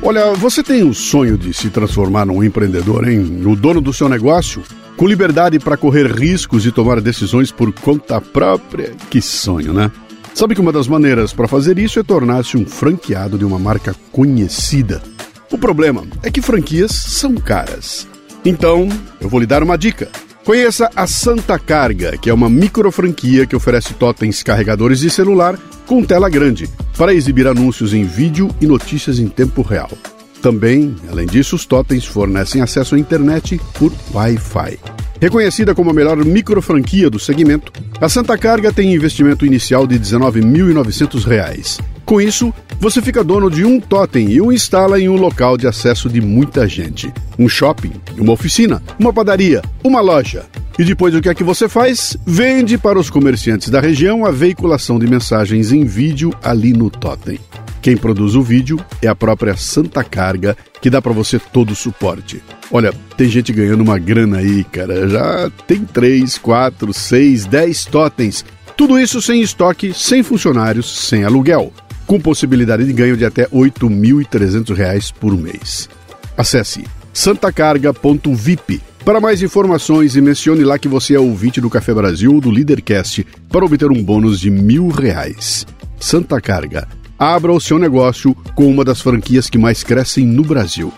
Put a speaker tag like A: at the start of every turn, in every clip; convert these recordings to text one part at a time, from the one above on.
A: Olha, você tem o sonho de se transformar num empreendedor, hein? No dono do seu negócio? Com liberdade para correr riscos e tomar decisões por conta própria? Que sonho, né? Sabe que uma das maneiras para fazer isso é tornar-se um franqueado de uma marca conhecida. O problema é que franquias são caras. Então, eu vou lhe dar uma dica. Conheça a Santa Carga, que é uma micro franquia que oferece totens carregadores de celular com tela grande para exibir anúncios em vídeo e notícias em tempo real. Também, além disso, os totens fornecem acesso à internet por Wi-Fi. Reconhecida como a melhor micro franquia do segmento, a Santa Carga tem investimento inicial de R$ 19.900. Com isso, você fica dono de um totem e o instala em um local de acesso de muita gente. Um shopping, uma oficina, uma padaria, uma loja. E depois o que é que você faz? Vende para os comerciantes da região a veiculação de mensagens em vídeo ali no totem. Quem produz o vídeo é a própria Santa Carga, que dá para você todo o suporte. Olha, tem gente ganhando uma grana aí, cara. Já tem 3, 4, 6, 10 totens. Tudo isso sem estoque, sem funcionários, sem aluguel. Com possibilidade de ganho de até R$ 8.300 por mês. Acesse santacarga.vip para mais informações e mencione lá que você é ouvinte do Café Brasil ou do Leadercast para obter um bônus de mil reais. Santa Carga. Abra o seu negócio com uma das franquias que mais crescem no Brasil.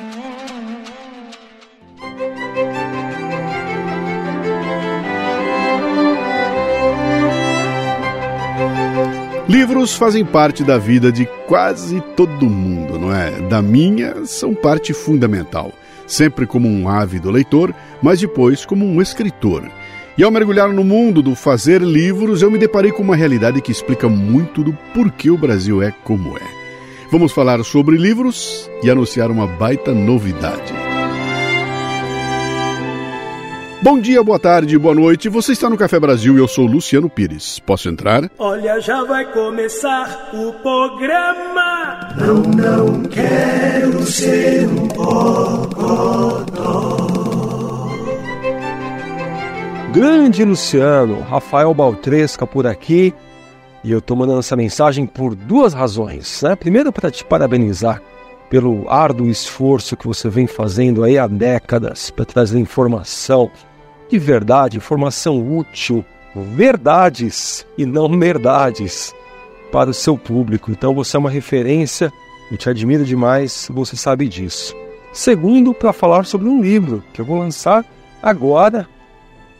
A: Livros fazem parte da vida de quase todo mundo, não é? Da minha, são parte fundamental. Sempre como um ávido leitor, mas depois como um escritor. E ao mergulhar no mundo do fazer livros, eu me deparei com uma realidade que explica muito do porquê o Brasil é como é. Vamos falar sobre livros e anunciar uma baita novidade. Bom dia, boa tarde, boa noite. Você está no Café Brasil e eu sou Luciano Pires. Posso entrar?
B: Olha, já vai começar o programa. Não, não quero ser um bocodó.
C: Grande Luciano, Rafael Baltresca por aqui. E eu estou mandando essa mensagem por duas razões. Né? Primeiro, para te parabenizar pelo árduo esforço que você vem fazendo aí há décadas para trazer informação de verdade, informação útil, verdades e não verdades para o seu público. Então você é uma referência, eu te admiro demais, você sabe disso. Segundo, para falar sobre um livro que eu vou lançar agora.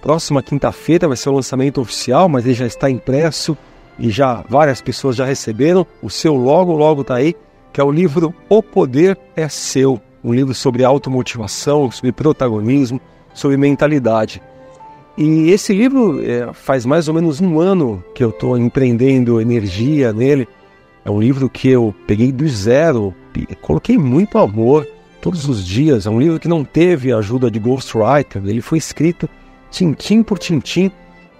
C: Próxima quinta-feira vai ser o lançamento oficial, mas ele já está impresso e já várias pessoas já receberam. O seu logo logo está aí, que é o livro O Poder é Seu, um livro sobre automotivação, sobre protagonismo, sobre mentalidade. E esse livro é, faz mais ou menos um ano que eu estou empreendendo energia nele. É um livro que eu peguei do zero, coloquei muito amor todos os dias. É um livro que não teve ajuda de ghostwriter, ele foi escrito tintim por tintim.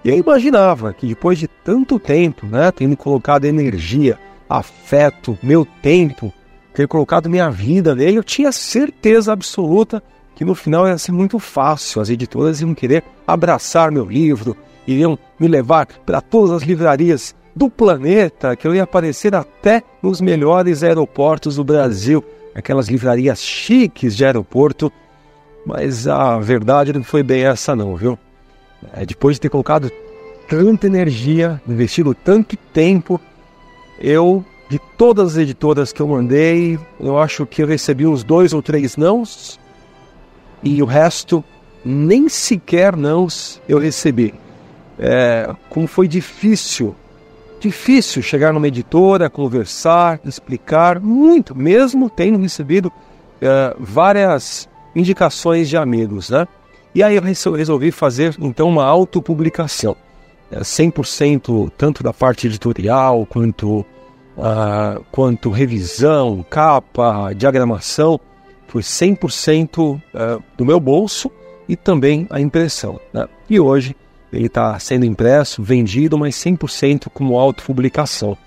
C: E eu imaginava que depois de tanto tempo, né, tendo colocado energia, afeto, meu tempo, ter colocado minha vida nele, eu tinha certeza absoluta que no final ia ser muito fácil. As editoras iam querer abraçar meu livro, iriam me levar para todas as livrarias do planeta, que eu ia aparecer até nos melhores aeroportos do Brasil, aquelas livrarias chiques de aeroporto. Mas a verdade não foi bem essa não, viu? É, depois de ter colocado tanta energia, investido tanto tempo, eu, de todas as editoras que eu mandei, eu acho que eu recebi uns dois ou três nãos, e o resto nem sequer não eu recebi. É, como foi difícil, difícil chegar numa editora, conversar, explicar, muito, mesmo tendo recebido é, várias indicações de amigos, né? E aí eu resolvi fazer então uma autopublicação, é, 100% tanto da parte editorial quanto, uh, quanto revisão, capa, diagramação, foi 100% é, do meu bolso e também a impressão. Né? E hoje ele está sendo impresso, vendido, mas 100% como autopublicação.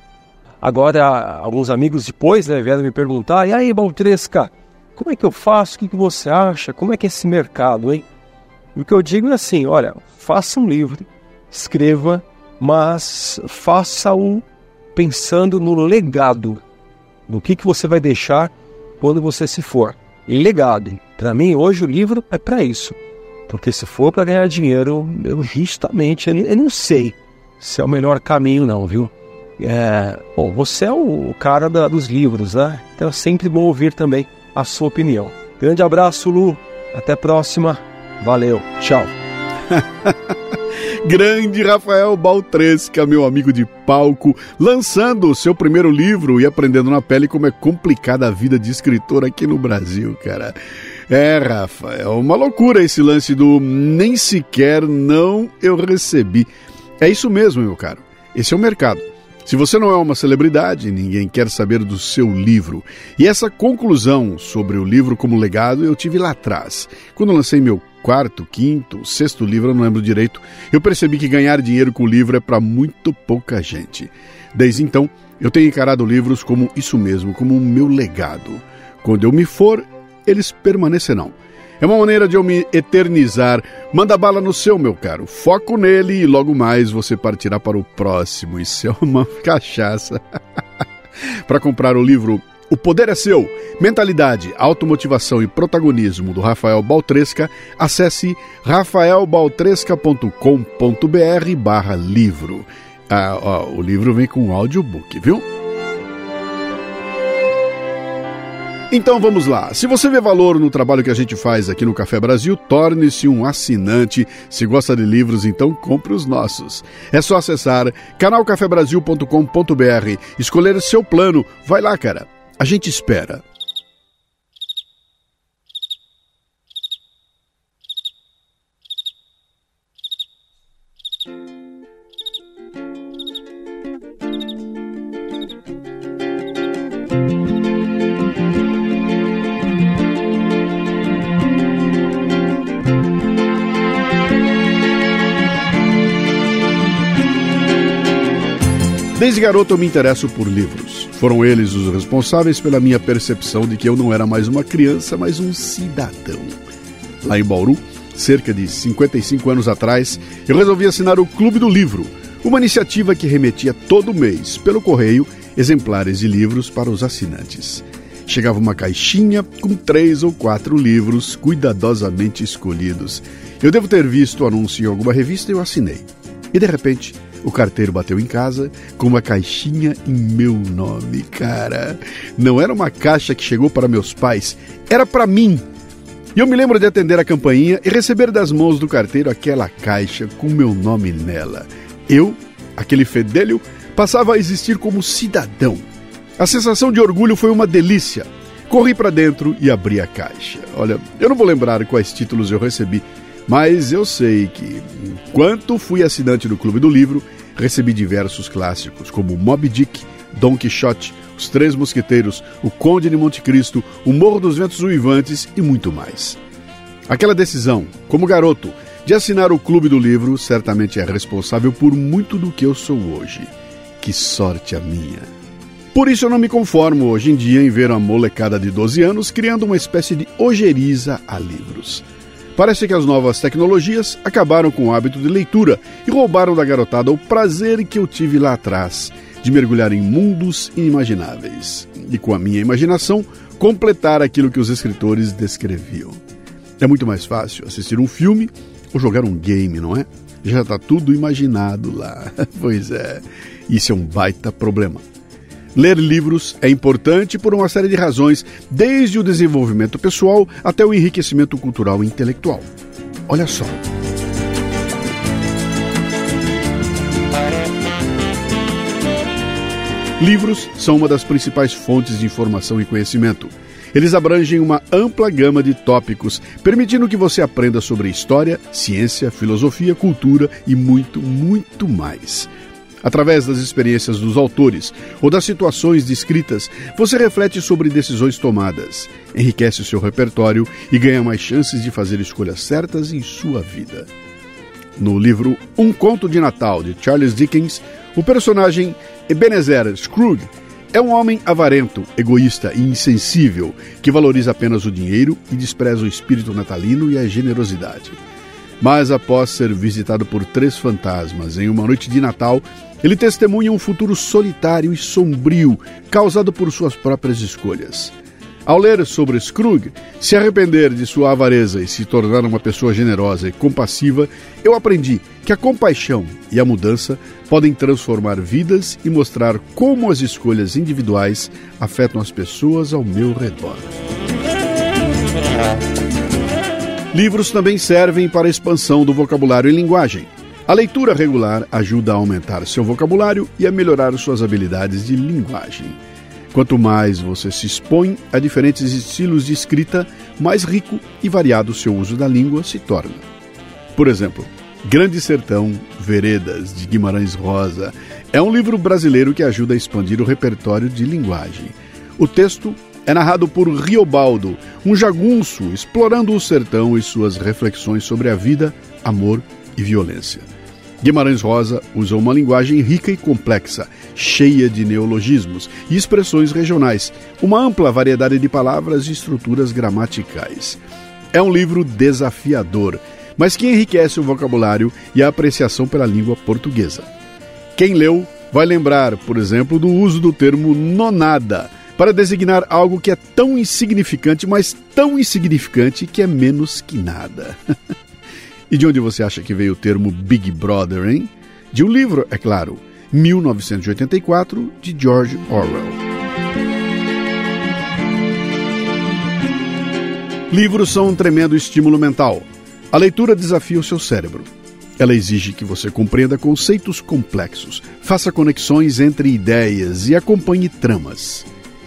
C: Agora, alguns amigos depois né, vieram me perguntar: e aí, Baltresca, como é que eu faço? O que, que você acha? Como é que é esse mercado, hein? E o que eu digo é assim: olha, faça um livro, escreva, mas faça-o pensando no legado, no que, que você vai deixar quando você se for. Legado. Para mim, hoje o livro é para isso. Porque se for para ganhar dinheiro, eu justamente, eu, eu não sei se é o melhor caminho, não, viu? É, bom, você é o cara da, dos livros, né? Então é sempre bom ouvir também a sua opinião. Grande abraço, Lu. Até a próxima. Valeu. Tchau.
A: Grande Rafael Baltresca, meu amigo de palco, lançando o seu primeiro livro e aprendendo na pele como é complicada a vida de escritor aqui no Brasil, cara. É, Rafa, é uma loucura esse lance do nem sequer não eu recebi. É isso mesmo, meu caro. Esse é o mercado. Se você não é uma celebridade, ninguém quer saber do seu livro. E essa conclusão sobre o livro como legado eu tive lá atrás, quando lancei meu quarto, quinto, sexto livro, eu não lembro direito. Eu percebi que ganhar dinheiro com o livro é para muito pouca gente. Desde então, eu tenho encarado livros como isso mesmo, como o meu legado. Quando eu me for, eles permanecerão. É uma maneira de eu me eternizar. Manda bala no seu, meu caro. Foco nele e logo mais você partirá para o próximo. Isso é uma cachaça. para comprar o livro O Poder é Seu, Mentalidade, Automotivação e Protagonismo do Rafael Baltresca, acesse rafaelbaltresca.com.br barra livro. Ah, o livro vem com audiobook, viu? Então vamos lá. Se você vê valor no trabalho que a gente faz aqui no Café Brasil, torne-se um assinante. Se gosta de livros, então compre os nossos. É só acessar canalcafebrasil.com.br, escolher seu plano. Vai lá, cara. A gente espera. Desde garoto eu me interesso por livros. Foram eles os responsáveis pela minha percepção de que eu não era mais uma criança, mas um cidadão. Lá em Bauru, cerca de 55 anos atrás, eu resolvi assinar o Clube do Livro, uma iniciativa que remetia todo mês, pelo correio, exemplares de livros para os assinantes. Chegava uma caixinha com três ou quatro livros cuidadosamente escolhidos. Eu devo ter visto o anúncio em alguma revista e eu assinei. E de repente, o carteiro bateu em casa com uma caixinha em meu nome, cara. Não era uma caixa que chegou para meus pais, era para mim. E eu me lembro de atender a campainha e receber das mãos do carteiro aquela caixa com meu nome nela. Eu, aquele fedelho, passava a existir como cidadão. A sensação de orgulho foi uma delícia. Corri para dentro e abri a caixa. Olha, eu não vou lembrar quais títulos eu recebi, mas eu sei que, enquanto fui assinante do Clube do Livro, recebi diversos clássicos, como Moby Dick, Don Quixote, Os Três Mosqueteiros, O Conde de Monte Cristo, O Morro dos Ventos Uivantes e muito mais. Aquela decisão, como garoto, de assinar o Clube do Livro certamente é responsável por muito do que eu sou hoje. Que sorte a minha! Por isso eu não me conformo hoje em dia em ver uma molecada de 12 anos criando uma espécie de ojeriza a livros. Parece que as novas tecnologias acabaram com o hábito de leitura e roubaram da garotada o prazer que eu tive lá atrás de mergulhar em mundos inimagináveis e, com a minha imaginação, completar aquilo que os escritores descreviam. É muito mais fácil assistir um filme ou jogar um game, não é? Já está tudo imaginado lá. pois é, isso é um baita problema. Ler livros é importante por uma série de razões, desde o desenvolvimento pessoal até o enriquecimento cultural e intelectual. Olha só. Livros são uma das principais fontes de informação e conhecimento. Eles abrangem uma ampla gama de tópicos, permitindo que você aprenda sobre história, ciência, filosofia, cultura e muito, muito mais. Através das experiências dos autores ou das situações descritas, você reflete sobre decisões tomadas, enriquece o seu repertório e ganha mais chances de fazer escolhas certas em sua vida. No livro Um Conto de Natal, de Charles Dickens, o personagem Ebenezer Scrooge é um homem avarento, egoísta e insensível que valoriza apenas o dinheiro e despreza o espírito natalino e a generosidade. Mas após ser visitado por três fantasmas em uma noite de Natal, ele testemunha um futuro solitário e sombrio, causado por suas próprias escolhas. Ao ler sobre Scrooge, se arrepender de sua avareza e se tornar uma pessoa generosa e compassiva, eu aprendi que a compaixão e a mudança podem transformar vidas e mostrar como as escolhas individuais afetam as pessoas ao meu redor. Livros também servem para a expansão do vocabulário e linguagem. A leitura regular ajuda a aumentar seu vocabulário e a melhorar suas habilidades de linguagem. Quanto mais você se expõe a diferentes estilos de escrita, mais rico e variado seu uso da língua se torna. Por exemplo, Grande Sertão, Veredas, de Guimarães Rosa, é um livro brasileiro que ajuda a expandir o repertório de linguagem. O texto é narrado por Riobaldo, um jagunço explorando o sertão e suas reflexões sobre a vida, amor e violência. Guimarães Rosa usa uma linguagem rica e complexa, cheia de neologismos e expressões regionais, uma ampla variedade de palavras e estruturas gramaticais. É um livro desafiador, mas que enriquece o vocabulário e a apreciação pela língua portuguesa. Quem leu vai lembrar, por exemplo, do uso do termo nonada para designar algo que é tão insignificante, mas tão insignificante que é menos que nada. E de onde você acha que veio o termo Big Brother, hein? De um livro, é claro, 1984, de George Orwell. Livros são um tremendo estímulo mental. A leitura desafia o seu cérebro. Ela exige que você compreenda conceitos complexos, faça conexões entre ideias e acompanhe tramas.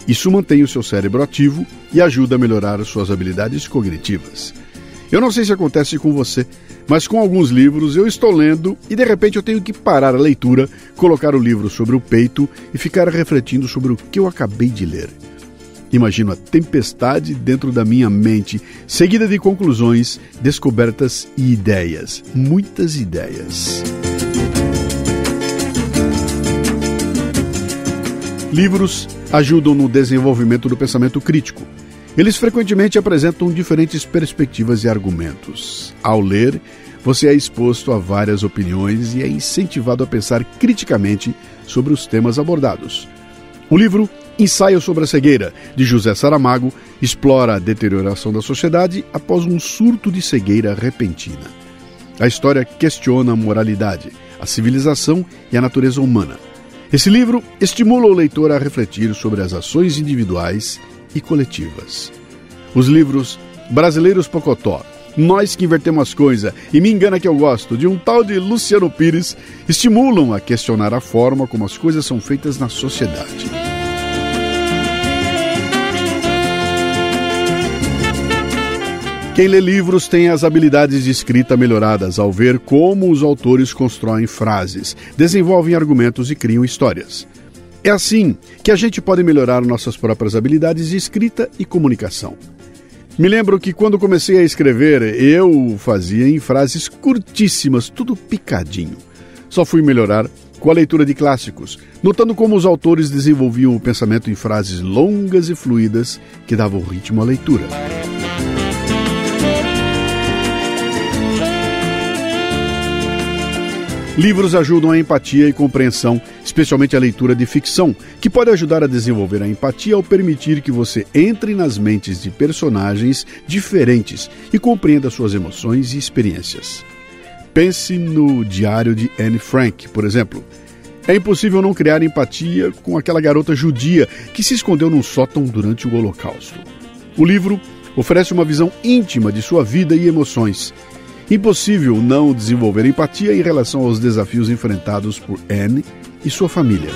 A: Isso mantém o seu cérebro ativo e ajuda a melhorar suas habilidades cognitivas. Eu não sei se acontece com você, mas com alguns livros eu estou lendo e de repente eu tenho que parar a leitura, colocar o livro sobre o peito e ficar refletindo sobre o que eu acabei de ler. Imagino a tempestade dentro da minha mente, seguida de conclusões, descobertas e ideias. Muitas ideias. Livros ajudam no desenvolvimento do pensamento crítico. Eles frequentemente apresentam diferentes perspectivas e argumentos. Ao ler, você é exposto a várias opiniões e é incentivado a pensar criticamente sobre os temas abordados. O livro Ensaio sobre a Cegueira, de José Saramago, explora a deterioração da sociedade após um surto de cegueira repentina. A história questiona a moralidade, a civilização e a natureza humana. Esse livro estimula o leitor a refletir sobre as ações individuais e coletivas. Os livros Brasileiros Pocotó, Nós que Invertemos as Coisas e Me Engana Que Eu Gosto, de um tal de Luciano Pires, estimulam a questionar a forma como as coisas são feitas na sociedade. Quem lê livros tem as habilidades de escrita melhoradas ao ver como os autores constroem frases, desenvolvem argumentos e criam histórias. É assim que a gente pode melhorar nossas próprias habilidades de escrita e comunicação. Me lembro que quando comecei a escrever, eu fazia em frases curtíssimas, tudo picadinho. Só fui melhorar com a leitura de clássicos, notando como os autores desenvolviam o pensamento em frases longas e fluídas que davam ritmo à leitura. Livros ajudam a empatia e compreensão, especialmente a leitura de ficção, que pode ajudar a desenvolver a empatia ao permitir que você entre nas mentes de personagens diferentes e compreenda suas emoções e experiências. Pense no Diário de Anne Frank, por exemplo. É impossível não criar empatia com aquela garota judia que se escondeu num sótão durante o Holocausto. O livro oferece uma visão íntima de sua vida e emoções Impossível não desenvolver empatia em relação aos desafios enfrentados por Anne e sua família.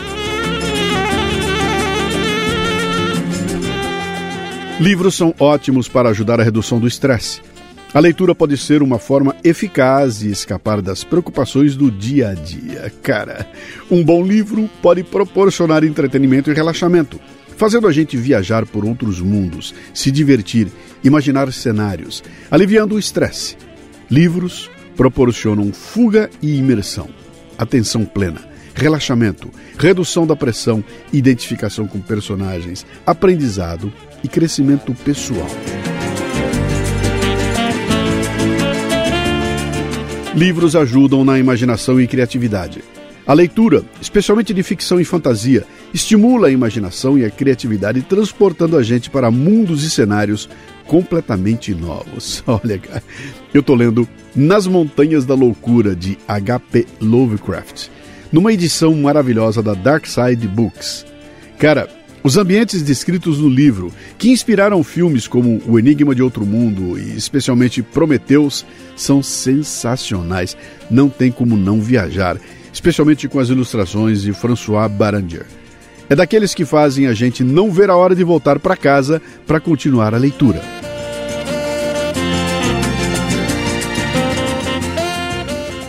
A: Livros são ótimos para ajudar a redução do estresse. A leitura pode ser uma forma eficaz de escapar das preocupações do dia a dia. Cara, um bom livro pode proporcionar entretenimento e relaxamento, fazendo a gente viajar por outros mundos, se divertir, imaginar cenários, aliviando o estresse. Livros proporcionam fuga e imersão, atenção plena, relaxamento, redução da pressão, identificação com personagens, aprendizado e crescimento pessoal. Livros ajudam na imaginação e criatividade. A leitura, especialmente de ficção e fantasia, estimula a imaginação e a criatividade, transportando a gente para mundos e cenários completamente novos. Olha, cara, eu tô lendo Nas Montanhas da Loucura de H.P. Lovecraft, numa edição maravilhosa da Dark Side Books. Cara, os ambientes descritos no livro, que inspiraram filmes como O Enigma de Outro Mundo e especialmente Prometheus, são sensacionais. Não tem como não viajar, especialmente com as ilustrações de François Baranger. É daqueles que fazem a gente não ver a hora de voltar para casa para continuar a leitura.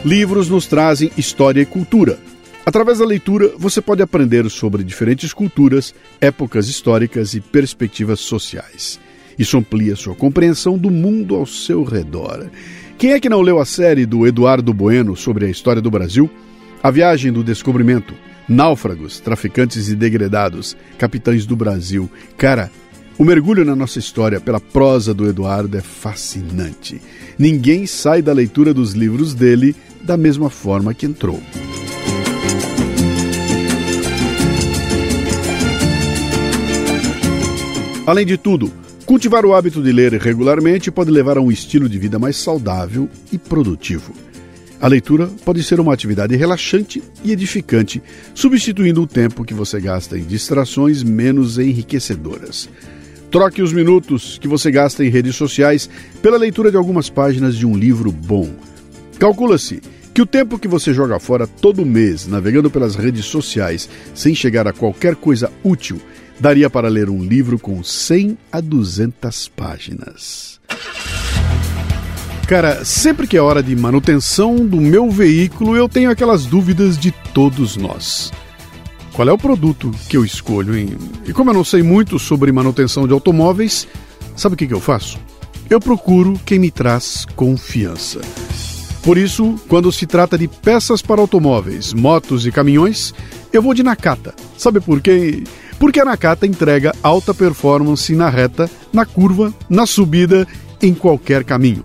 A: Livros nos trazem história e cultura. Através da leitura, você pode aprender sobre diferentes culturas, épocas históricas e perspectivas sociais. Isso amplia sua compreensão do mundo ao seu redor. Quem é que não leu a série do Eduardo Bueno sobre a história do Brasil? A Viagem do Descobrimento, Náufragos, traficantes e degredados, capitães do Brasil. Cara, o mergulho na nossa história pela prosa do Eduardo é fascinante. Ninguém sai da leitura dos livros dele da mesma forma que entrou. Além de tudo, cultivar o hábito de ler regularmente pode levar a um estilo de vida mais saudável e produtivo. A leitura pode ser uma atividade relaxante e edificante, substituindo o tempo que você gasta em distrações menos enriquecedoras. Troque os minutos que você gasta em redes sociais pela leitura de algumas páginas de um livro bom. Calcula-se que o tempo que você joga fora todo mês navegando pelas redes sociais sem chegar a qualquer coisa útil daria para ler um livro com 100 a 200 páginas. Cara, sempre que é hora de manutenção do meu veículo, eu tenho aquelas dúvidas de todos nós. Qual é o produto que eu escolho? Hein? E como eu não sei muito sobre manutenção de automóveis, sabe o que, que eu faço? Eu procuro quem me traz confiança. Por isso, quando se trata de peças para automóveis, motos e caminhões, eu vou de Nakata. Sabe por quê? Porque a Nakata entrega alta performance na reta, na curva, na subida, em qualquer caminho.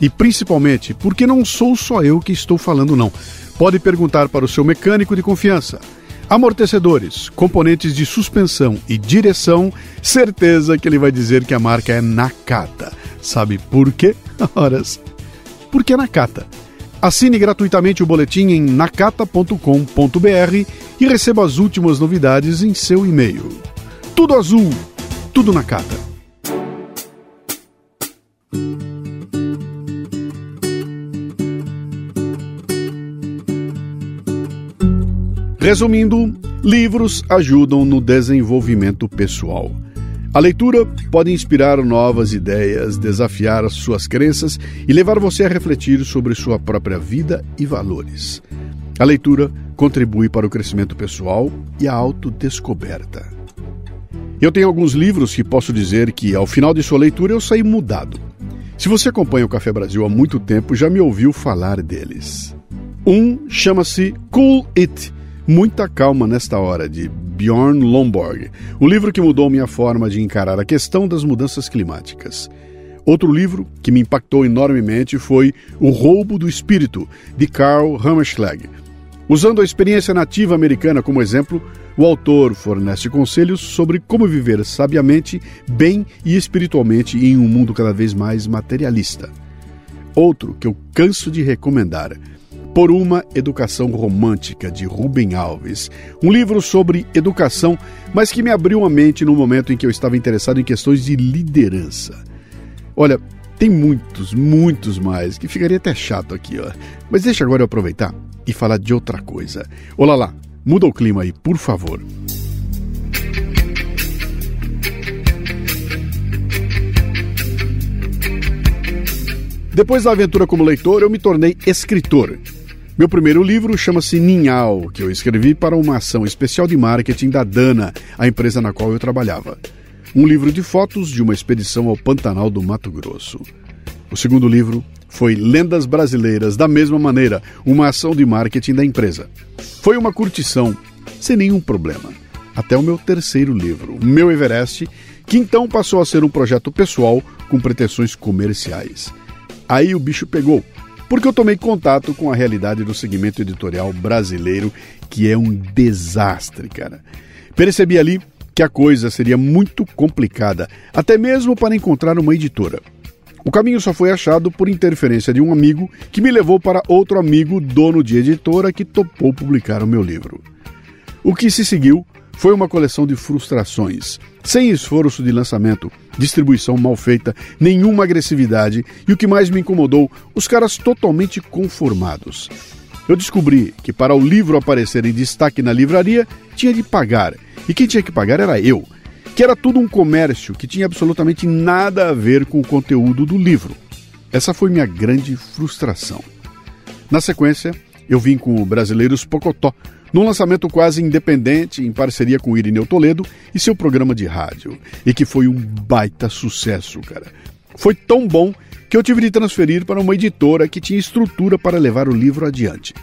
A: E principalmente porque não sou só eu que estou falando, não. Pode perguntar para o seu mecânico de confiança. Amortecedores, componentes de suspensão e direção, certeza que ele vai dizer que a marca é Nakata. Sabe por quê? Horas. Porque é Nakata. Assine gratuitamente o boletim em nakata.com.br e receba as últimas novidades em seu e-mail. Tudo azul, tudo Nakata. Resumindo, livros ajudam no desenvolvimento pessoal. A leitura pode inspirar novas ideias, desafiar as suas crenças e levar você a refletir sobre sua própria vida e valores. A leitura contribui para o crescimento pessoal e a autodescoberta. Eu tenho alguns livros que posso dizer que, ao final de sua leitura, eu saí mudado. Se você acompanha o Café Brasil há muito tempo, já me ouviu falar deles. Um chama-se Cool It Muita Calma Nesta Hora, de Bjorn Lomborg, o livro que mudou minha forma de encarar a questão das mudanças climáticas. Outro livro que me impactou enormemente foi O Roubo do Espírito, de Carl Hammerschlag. Usando a experiência nativa americana como exemplo, o autor fornece conselhos sobre como viver sabiamente, bem e espiritualmente em um mundo cada vez mais materialista. Outro que eu canso de recomendar por uma Educação Romântica, de Rubem Alves. Um livro sobre educação, mas que me abriu a mente no momento em que eu estava interessado em questões de liderança. Olha, tem muitos, muitos mais, que ficaria até chato aqui, ó. Mas deixa agora eu aproveitar e falar de outra coisa. Olá lá, muda o clima aí, por favor. Depois da aventura como leitor, eu me tornei escritor. Meu primeiro livro chama-se Ninhal, que eu escrevi para uma ação especial de marketing da Dana, a empresa na qual eu trabalhava. Um livro de fotos de uma expedição ao Pantanal do Mato Grosso. O segundo livro foi Lendas Brasileiras, da mesma maneira, uma ação de marketing da empresa. Foi uma curtição, sem nenhum problema. Até o meu terceiro livro, Meu Everest, que então passou a ser um projeto pessoal com pretensões comerciais. Aí o bicho pegou porque eu tomei contato com a realidade do segmento editorial brasileiro, que é um desastre, cara. Percebi ali que a coisa seria muito complicada, até mesmo para encontrar uma editora. O caminho só foi achado por interferência de um amigo que me levou para outro amigo, dono de editora, que topou publicar o meu livro. O que se seguiu foi uma coleção de frustrações, sem esforço de lançamento, distribuição mal feita, nenhuma agressividade e o que mais me incomodou, os caras totalmente conformados. Eu descobri que para o livro aparecer em destaque na livraria, tinha de pagar. E quem tinha que pagar era eu, que era tudo um comércio que tinha absolutamente nada a ver com o conteúdo do livro. Essa foi minha grande frustração. Na sequência, eu vim com o Brasileiros Pocotó, num lançamento quase independente, em parceria com Irineu Toledo e seu programa de rádio, e que foi um baita sucesso, cara. Foi tão bom que eu tive de transferir para uma editora que tinha estrutura para levar o livro adiante.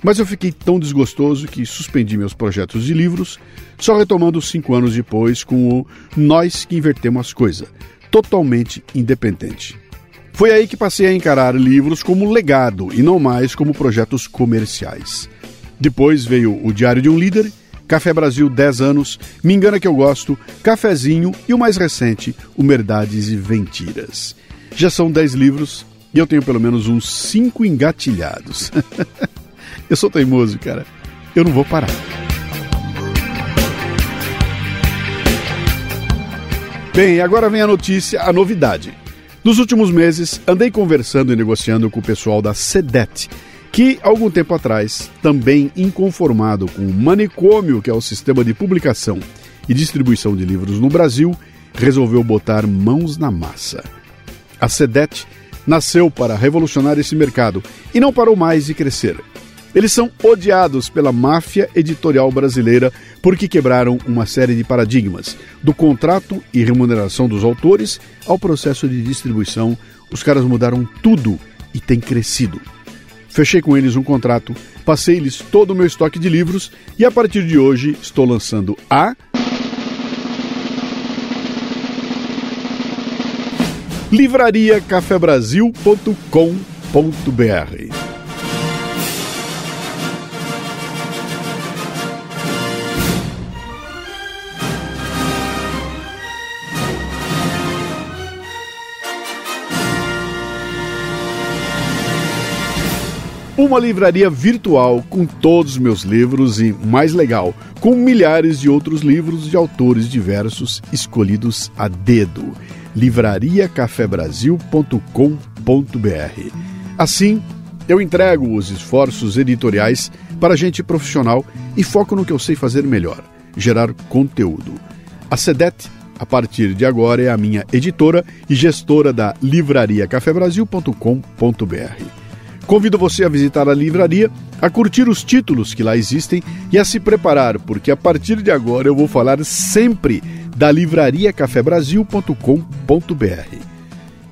A: Mas eu fiquei tão desgostoso que suspendi meus projetos de livros, só retomando cinco anos depois com o Nós que Invertemos as Coisas, totalmente independente. Foi aí que passei a encarar livros como legado e não mais como projetos comerciais. Depois veio O Diário de um Líder, Café Brasil 10 anos, Me Engana Que Eu Gosto, Cafezinho e o mais recente, Humerdades e Ventiras. Já são 10 livros e eu tenho pelo menos uns 5 engatilhados. eu sou teimoso, cara. Eu não vou parar. Bem, agora vem a notícia, a novidade. Nos últimos meses, andei conversando e negociando com o pessoal da SEDET, que, algum tempo atrás, também inconformado com o manicômio que é o sistema de publicação e distribuição de livros no Brasil, resolveu botar mãos na massa. A SEDET nasceu para revolucionar esse mercado e não parou mais de crescer. Eles são odiados pela máfia editorial brasileira porque quebraram uma série de paradigmas, do contrato e remuneração dos autores ao processo de distribuição. Os caras mudaram tudo e têm crescido. Fechei com eles um contrato, passei-lhes todo o meu estoque de livros e a partir de hoje estou lançando a. livrariacafebrasil.com.br Uma livraria virtual com todos os meus livros e, mais legal, com milhares de outros livros de autores diversos escolhidos a dedo. livrariacafebrasil.com.br. Assim, eu entrego os esforços editoriais para gente profissional e foco no que eu sei fazer melhor: gerar conteúdo. A SEDET, a partir de agora, é a minha editora e gestora da livrariacafebrasil.com.br. Convido você a visitar a livraria, a curtir os títulos que lá existem e a se preparar, porque a partir de agora eu vou falar sempre da livrariacafebrasil.com.br.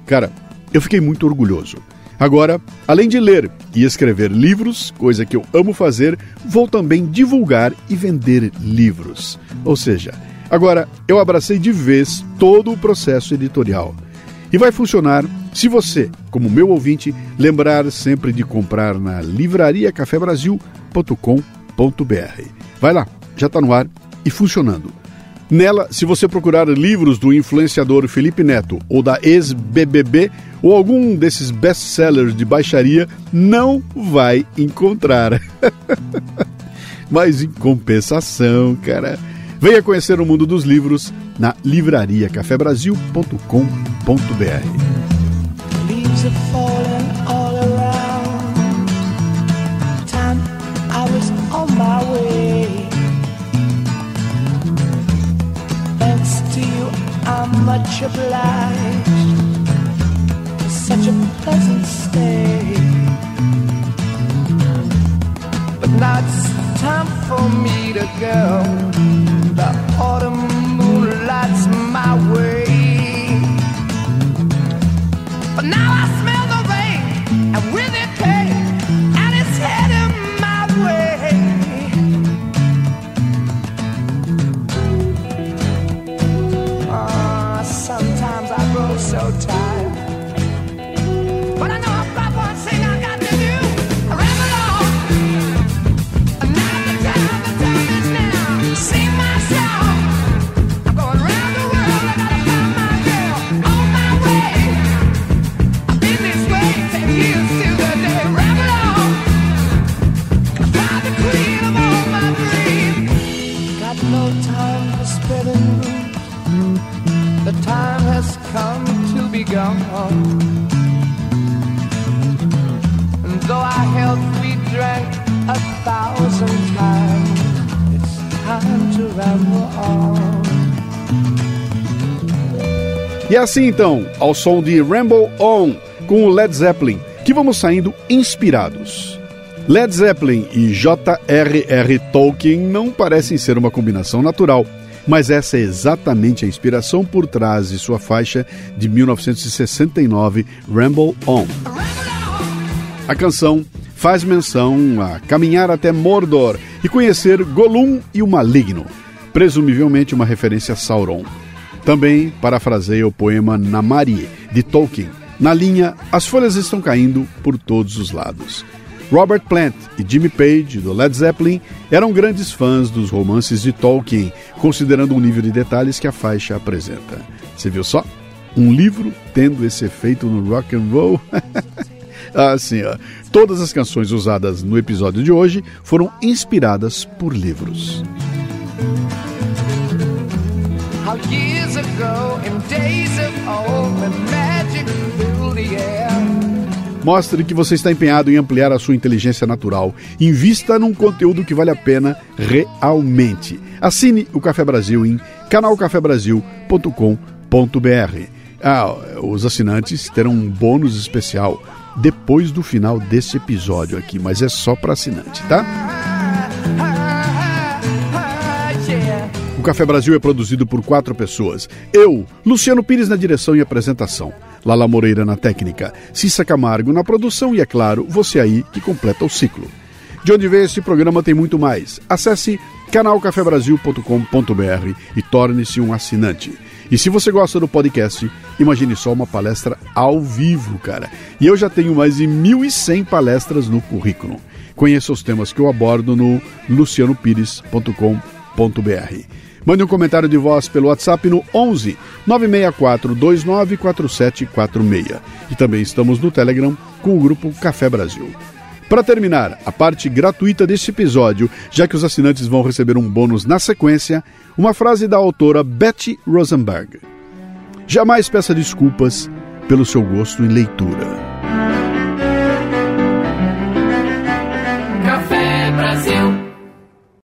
A: Cara, eu fiquei muito orgulhoso. Agora, além de ler e escrever livros, coisa que eu amo fazer, vou também divulgar e vender livros. Ou seja, agora eu abracei de vez todo o processo editorial. E vai funcionar se você, como meu ouvinte, lembrar sempre de comprar na livrariacafebrasil.com.br. Vai lá, já está no ar e funcionando. Nela, se você procurar livros do influenciador Felipe Neto ou da ex-BBB ou algum desses best-sellers de baixaria, não vai encontrar. Mas em compensação, cara, venha conhecer o mundo dos livros na livrariacafebrasil.com.br. leaves are falling all around. Time I was on my way. Thanks to you, I'm much obliged. Such a pleasant stay. But now it's time for me to go. And though a thousand times, it's time to ramble on. E assim então, ao som de Ramble On com o Led Zeppelin, que vamos saindo inspirados. Led Zeppelin e J.R.R. Tolkien não parecem ser uma combinação natural, mas essa é exatamente a inspiração por trás de sua faixa de 1969, Ramble On. A canção faz menção a caminhar até Mordor e conhecer Gollum e o Maligno, presumivelmente uma referência a Sauron. Também parafraseia o poema Namari, de Tolkien, na linha As folhas estão caindo por todos os lados. Robert Plant e Jimmy Page, do Led Zeppelin, eram grandes fãs dos romances de Tolkien, considerando o nível de detalhes que a faixa apresenta. Você viu só? Um livro tendo esse efeito no rock and roll? assim, ó. Todas as canções usadas no episódio de hoje foram inspiradas por livros. How years ago, in days of old, magic the air. Mostre que você está empenhado em ampliar a sua inteligência natural. Invista num conteúdo que vale a pena realmente. Assine o Café Brasil em canalcafebrasil.com.br. Ah, os assinantes terão um bônus especial depois do final desse episódio aqui, mas é só para assinante, tá? O Café Brasil é produzido por quatro pessoas. Eu, Luciano Pires na direção e apresentação. Lala Moreira na técnica, Cissa Camargo na produção e, é claro, você aí que completa o ciclo. De onde vem este programa tem muito mais. Acesse canalcafebrasil.com.br e torne-se um assinante. E se você gosta do podcast, imagine só uma palestra ao vivo, cara. E eu já tenho mais de 1.100 palestras no currículo. Conheça os temas que eu abordo no lucianopires.com.br. Mande um comentário de voz pelo WhatsApp no 11 964 294746. E também estamos no Telegram com o grupo Café Brasil. Para terminar, a parte gratuita deste episódio, já que os assinantes vão receber um bônus na sequência, uma frase da autora Betty Rosenberg. Jamais peça desculpas pelo seu gosto em leitura.